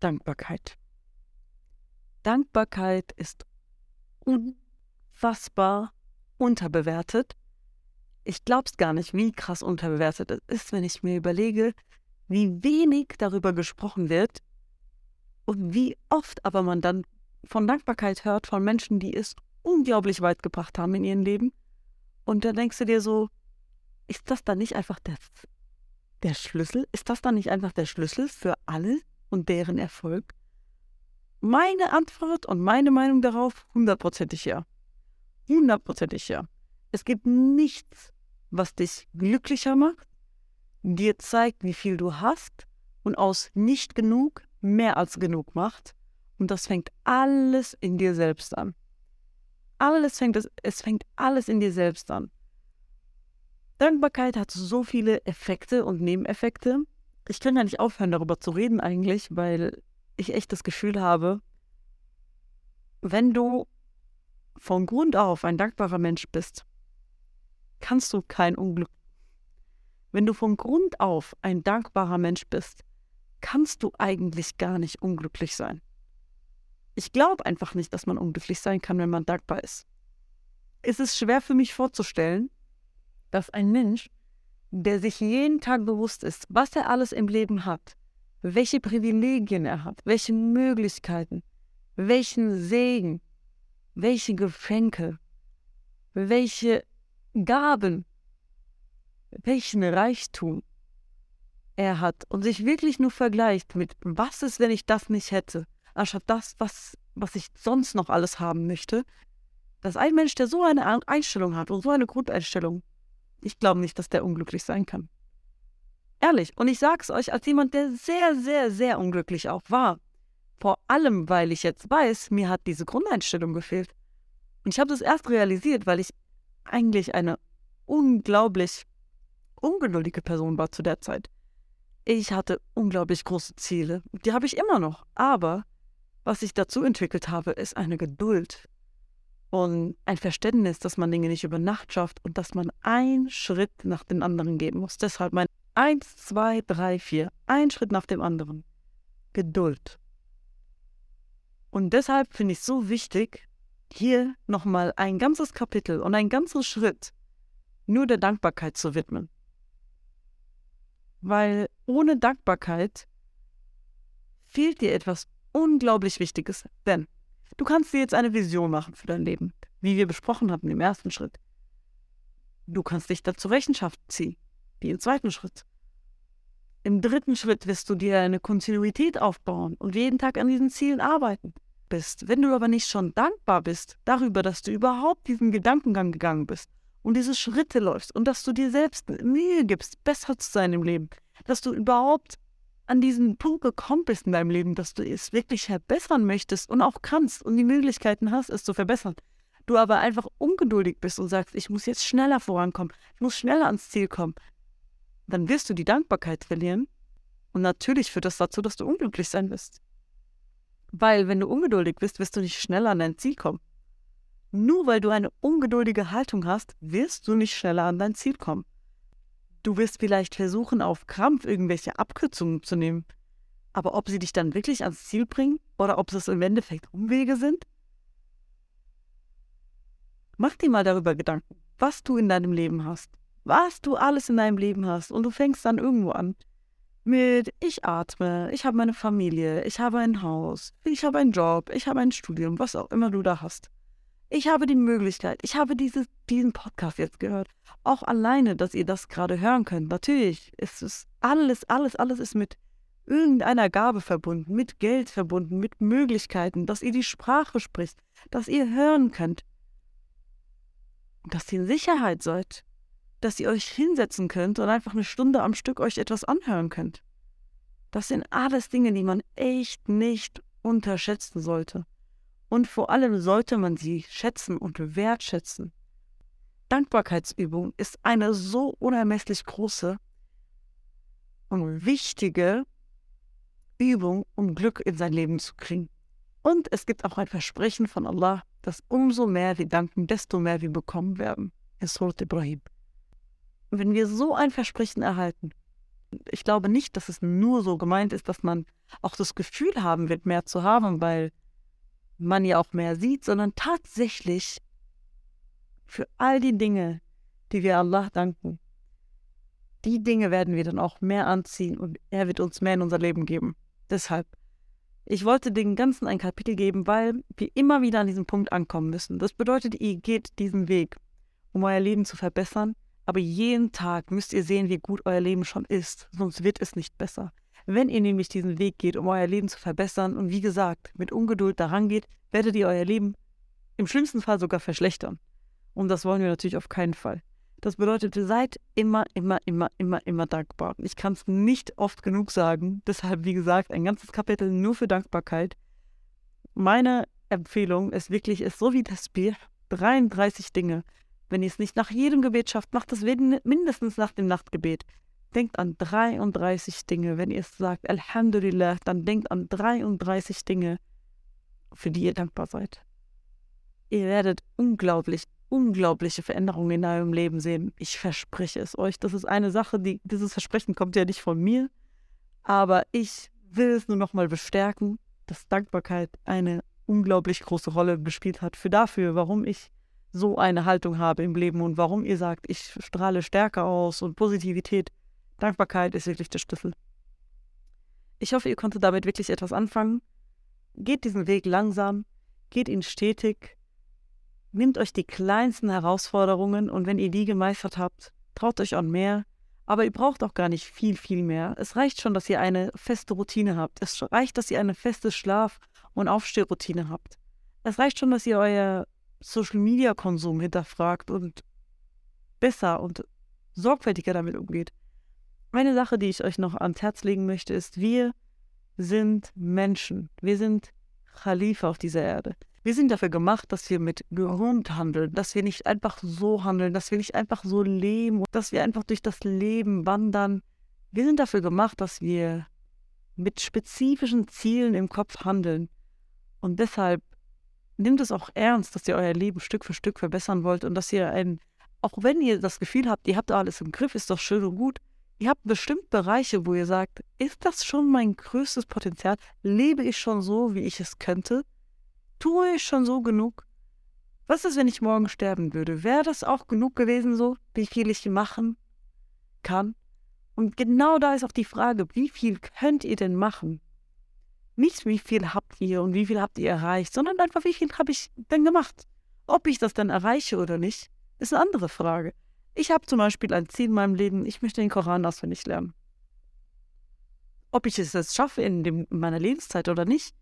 Dankbarkeit. Dankbarkeit ist unfassbar unterbewertet. Ich glaub's gar nicht, wie krass unterbewertet es ist, wenn ich mir überlege, wie wenig darüber gesprochen wird und wie oft aber man dann von Dankbarkeit hört von Menschen, die es unglaublich weit gebracht haben in ihrem Leben. Und da denkst du dir so, ist das dann nicht einfach der, der Schlüssel? Ist das dann nicht einfach der Schlüssel für alle und deren Erfolg? Meine Antwort und meine Meinung darauf, hundertprozentig ja. Hundertprozentig ja. Es gibt nichts, was dich glücklicher macht, dir zeigt, wie viel du hast und aus nicht genug mehr als genug macht. Und das fängt alles in dir selbst an. Alles fängt, es, fängt alles in dir selbst an. Dankbarkeit hat so viele Effekte und Nebeneffekte. Ich kann ja nicht aufhören, darüber zu reden eigentlich, weil ich echt das Gefühl habe, wenn du von Grund auf ein dankbarer Mensch bist, kannst du kein Unglück. Wenn du von Grund auf ein dankbarer Mensch bist, kannst du eigentlich gar nicht unglücklich sein. Ich glaube einfach nicht, dass man unglücklich sein kann, wenn man dankbar ist. Es ist schwer für mich vorzustellen, dass ein Mensch, der sich jeden Tag bewusst ist, was er alles im Leben hat, welche Privilegien er hat, welche Möglichkeiten, welchen Segen, welche Geschenke, welche Gaben, welchen Reichtum er hat und sich wirklich nur vergleicht mit, was ist, wenn ich das nicht hätte, anstatt das, was, was ich sonst noch alles haben möchte, dass ein Mensch, der so eine Einstellung hat und so eine Grundeinstellung, ich glaube nicht, dass der unglücklich sein kann. Ehrlich. Und ich sage es euch als jemand, der sehr, sehr, sehr unglücklich auch war. Vor allem, weil ich jetzt weiß, mir hat diese Grundeinstellung gefehlt. Und ich habe das erst realisiert, weil ich eigentlich eine unglaublich ungeduldige Person war zu der Zeit. Ich hatte unglaublich große Ziele. Die habe ich immer noch. Aber was ich dazu entwickelt habe, ist eine Geduld und ein Verständnis, dass man Dinge nicht über Nacht schafft und dass man einen Schritt nach dem anderen geben muss. Deshalb mein Eins, zwei, drei, vier. Ein Schritt nach dem anderen. Geduld. Und deshalb finde ich es so wichtig, hier nochmal ein ganzes Kapitel und einen ganzen Schritt nur der Dankbarkeit zu widmen. Weil ohne Dankbarkeit fehlt dir etwas unglaublich Wichtiges. Denn du kannst dir jetzt eine Vision machen für dein Leben, wie wir besprochen hatten im ersten Schritt. Du kannst dich da zur Rechenschaft ziehen, wie im zweiten Schritt. Im dritten Schritt wirst du dir eine Kontinuität aufbauen und jeden Tag an diesen Zielen arbeiten bist. Wenn du aber nicht schon dankbar bist darüber, dass du überhaupt diesen Gedankengang gegangen bist und diese Schritte läufst und dass du dir selbst Mühe gibst, besser zu sein im Leben, dass du überhaupt an diesen Punkt gekommen bist in deinem Leben, dass du es wirklich verbessern möchtest und auch kannst und die Möglichkeiten hast, es zu verbessern, du aber einfach ungeduldig bist und sagst, ich muss jetzt schneller vorankommen, ich muss schneller ans Ziel kommen, dann wirst du die Dankbarkeit verlieren. Und natürlich führt das dazu, dass du unglücklich sein wirst. Weil wenn du ungeduldig bist, wirst du nicht schneller an dein Ziel kommen. Nur weil du eine ungeduldige Haltung hast, wirst du nicht schneller an dein Ziel kommen. Du wirst vielleicht versuchen, auf Krampf irgendwelche Abkürzungen zu nehmen. Aber ob sie dich dann wirklich ans Ziel bringen oder ob es im Endeffekt Umwege sind? Mach dir mal darüber Gedanken, was du in deinem Leben hast was du alles in deinem Leben hast. Und du fängst dann irgendwo an mit, ich atme, ich habe meine Familie, ich habe ein Haus, ich habe einen Job, ich habe ein Studium, was auch immer du da hast. Ich habe die Möglichkeit, ich habe dieses, diesen Podcast jetzt gehört. Auch alleine, dass ihr das gerade hören könnt. Natürlich ist es alles, alles, alles ist mit irgendeiner Gabe verbunden, mit Geld verbunden, mit Möglichkeiten, dass ihr die Sprache spricht, dass ihr hören könnt, dass ihr in Sicherheit seid, dass ihr euch hinsetzen könnt und einfach eine Stunde am Stück euch etwas anhören könnt. Das sind alles Dinge, die man echt nicht unterschätzen sollte. Und vor allem sollte man sie schätzen und wertschätzen. Dankbarkeitsübung ist eine so unermesslich große und wichtige Übung, um Glück in sein Leben zu kriegen. Und es gibt auch ein Versprechen von Allah, dass umso mehr wir danken, desto mehr wir bekommen werden. In Surat Ibrahim wenn wir so ein Versprechen erhalten, Ich glaube nicht, dass es nur so gemeint ist, dass man auch das Gefühl haben wird, mehr zu haben, weil man ja auch mehr sieht, sondern tatsächlich für all die Dinge, die wir Allah danken, die Dinge werden wir dann auch mehr anziehen und er wird uns mehr in unser Leben geben. Deshalb, ich wollte den Ganzen ein Kapitel geben, weil wir immer wieder an diesem Punkt ankommen müssen. Das bedeutet, ihr geht diesen Weg, um euer Leben zu verbessern, aber jeden Tag müsst ihr sehen, wie gut euer Leben schon ist, sonst wird es nicht besser. Wenn ihr nämlich diesen Weg geht, um euer Leben zu verbessern und wie gesagt, mit Ungeduld daran geht, werdet ihr euer Leben im schlimmsten Fall sogar verschlechtern. Und das wollen wir natürlich auf keinen Fall. Das bedeutet, seid immer, immer, immer, immer, immer dankbar. Ich kann es nicht oft genug sagen. Deshalb, wie gesagt, ein ganzes Kapitel nur für Dankbarkeit. Meine Empfehlung ist wirklich, ist so wie das Bier, 33 Dinge. Wenn ihr es nicht nach jedem Gebet schafft, macht es mindestens nach dem Nachtgebet. Denkt an 33 Dinge. Wenn ihr es sagt, Alhamdulillah, dann denkt an 33 Dinge, für die ihr dankbar seid. Ihr werdet unglaublich unglaubliche Veränderungen in eurem Leben sehen. Ich verspreche es euch. Das ist eine Sache, die, dieses Versprechen kommt ja nicht von mir, aber ich will es nur nochmal bestärken, dass Dankbarkeit eine unglaublich große Rolle gespielt hat für dafür, warum ich so eine Haltung habe im Leben und warum ihr sagt, ich strahle Stärke aus und Positivität. Dankbarkeit ist wirklich der Schlüssel. Ich hoffe, ihr konntet damit wirklich etwas anfangen. Geht diesen Weg langsam, geht ihn stetig, Nehmt euch die kleinsten Herausforderungen und wenn ihr die gemeistert habt, traut euch an mehr. Aber ihr braucht auch gar nicht viel, viel mehr. Es reicht schon, dass ihr eine feste Routine habt. Es reicht, dass ihr eine feste Schlaf- und Aufstehroutine habt. Es reicht schon, dass ihr euer Social-Media-Konsum hinterfragt und besser und sorgfältiger damit umgeht. Eine Sache, die ich euch noch ans Herz legen möchte, ist, wir sind Menschen. Wir sind Khalifa auf dieser Erde. Wir sind dafür gemacht, dass wir mit Grund handeln, dass wir nicht einfach so handeln, dass wir nicht einfach so leben, dass wir einfach durch das Leben wandern. Wir sind dafür gemacht, dass wir mit spezifischen Zielen im Kopf handeln. Und deshalb nehmt es auch ernst, dass ihr euer Leben Stück für Stück verbessern wollt und dass ihr ein, auch wenn ihr das Gefühl habt, ihr habt alles im Griff, ist doch schön und gut, ihr habt bestimmt Bereiche, wo ihr sagt, ist das schon mein größtes Potenzial? Lebe ich schon so, wie ich es könnte? Tue ich schon so genug? Was ist, wenn ich morgen sterben würde? Wäre das auch genug gewesen, so, wie viel ich machen kann? Und genau da ist auch die Frage, wie viel könnt ihr denn machen? Nicht wie viel habt ihr und wie viel habt ihr erreicht, sondern einfach, wie viel habe ich denn gemacht? Ob ich das dann erreiche oder nicht, ist eine andere Frage. Ich habe zum Beispiel ein Ziel in meinem Leben, ich möchte den Koran auswendig lernen. Ob ich es jetzt schaffe in, dem, in meiner Lebenszeit oder nicht,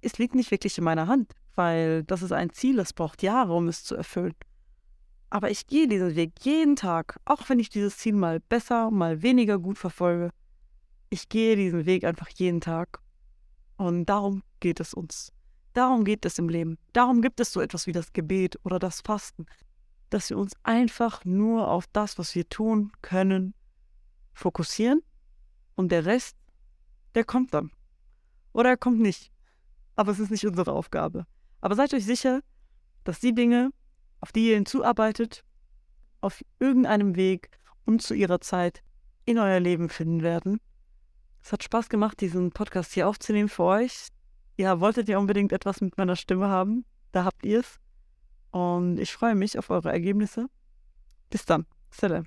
es liegt nicht wirklich in meiner Hand, weil das ist ein Ziel, es braucht Jahre, um es zu erfüllen. Aber ich gehe diesen Weg jeden Tag, auch wenn ich dieses Ziel mal besser, mal weniger gut verfolge. Ich gehe diesen Weg einfach jeden Tag. Und darum geht es uns. Darum geht es im Leben. Darum gibt es so etwas wie das Gebet oder das Fasten, dass wir uns einfach nur auf das, was wir tun können, fokussieren und der Rest, der kommt dann. Oder er kommt nicht aber es ist nicht unsere Aufgabe. Aber seid euch sicher, dass die Dinge, auf die ihr hinzuarbeitet, auf irgendeinem Weg und zu ihrer Zeit in euer Leben finden werden. Es hat Spaß gemacht, diesen Podcast hier aufzunehmen für euch. Ja, wolltet ihr unbedingt etwas mit meiner Stimme haben? Da habt ihr es. Und ich freue mich auf eure Ergebnisse. Bis dann. Salam.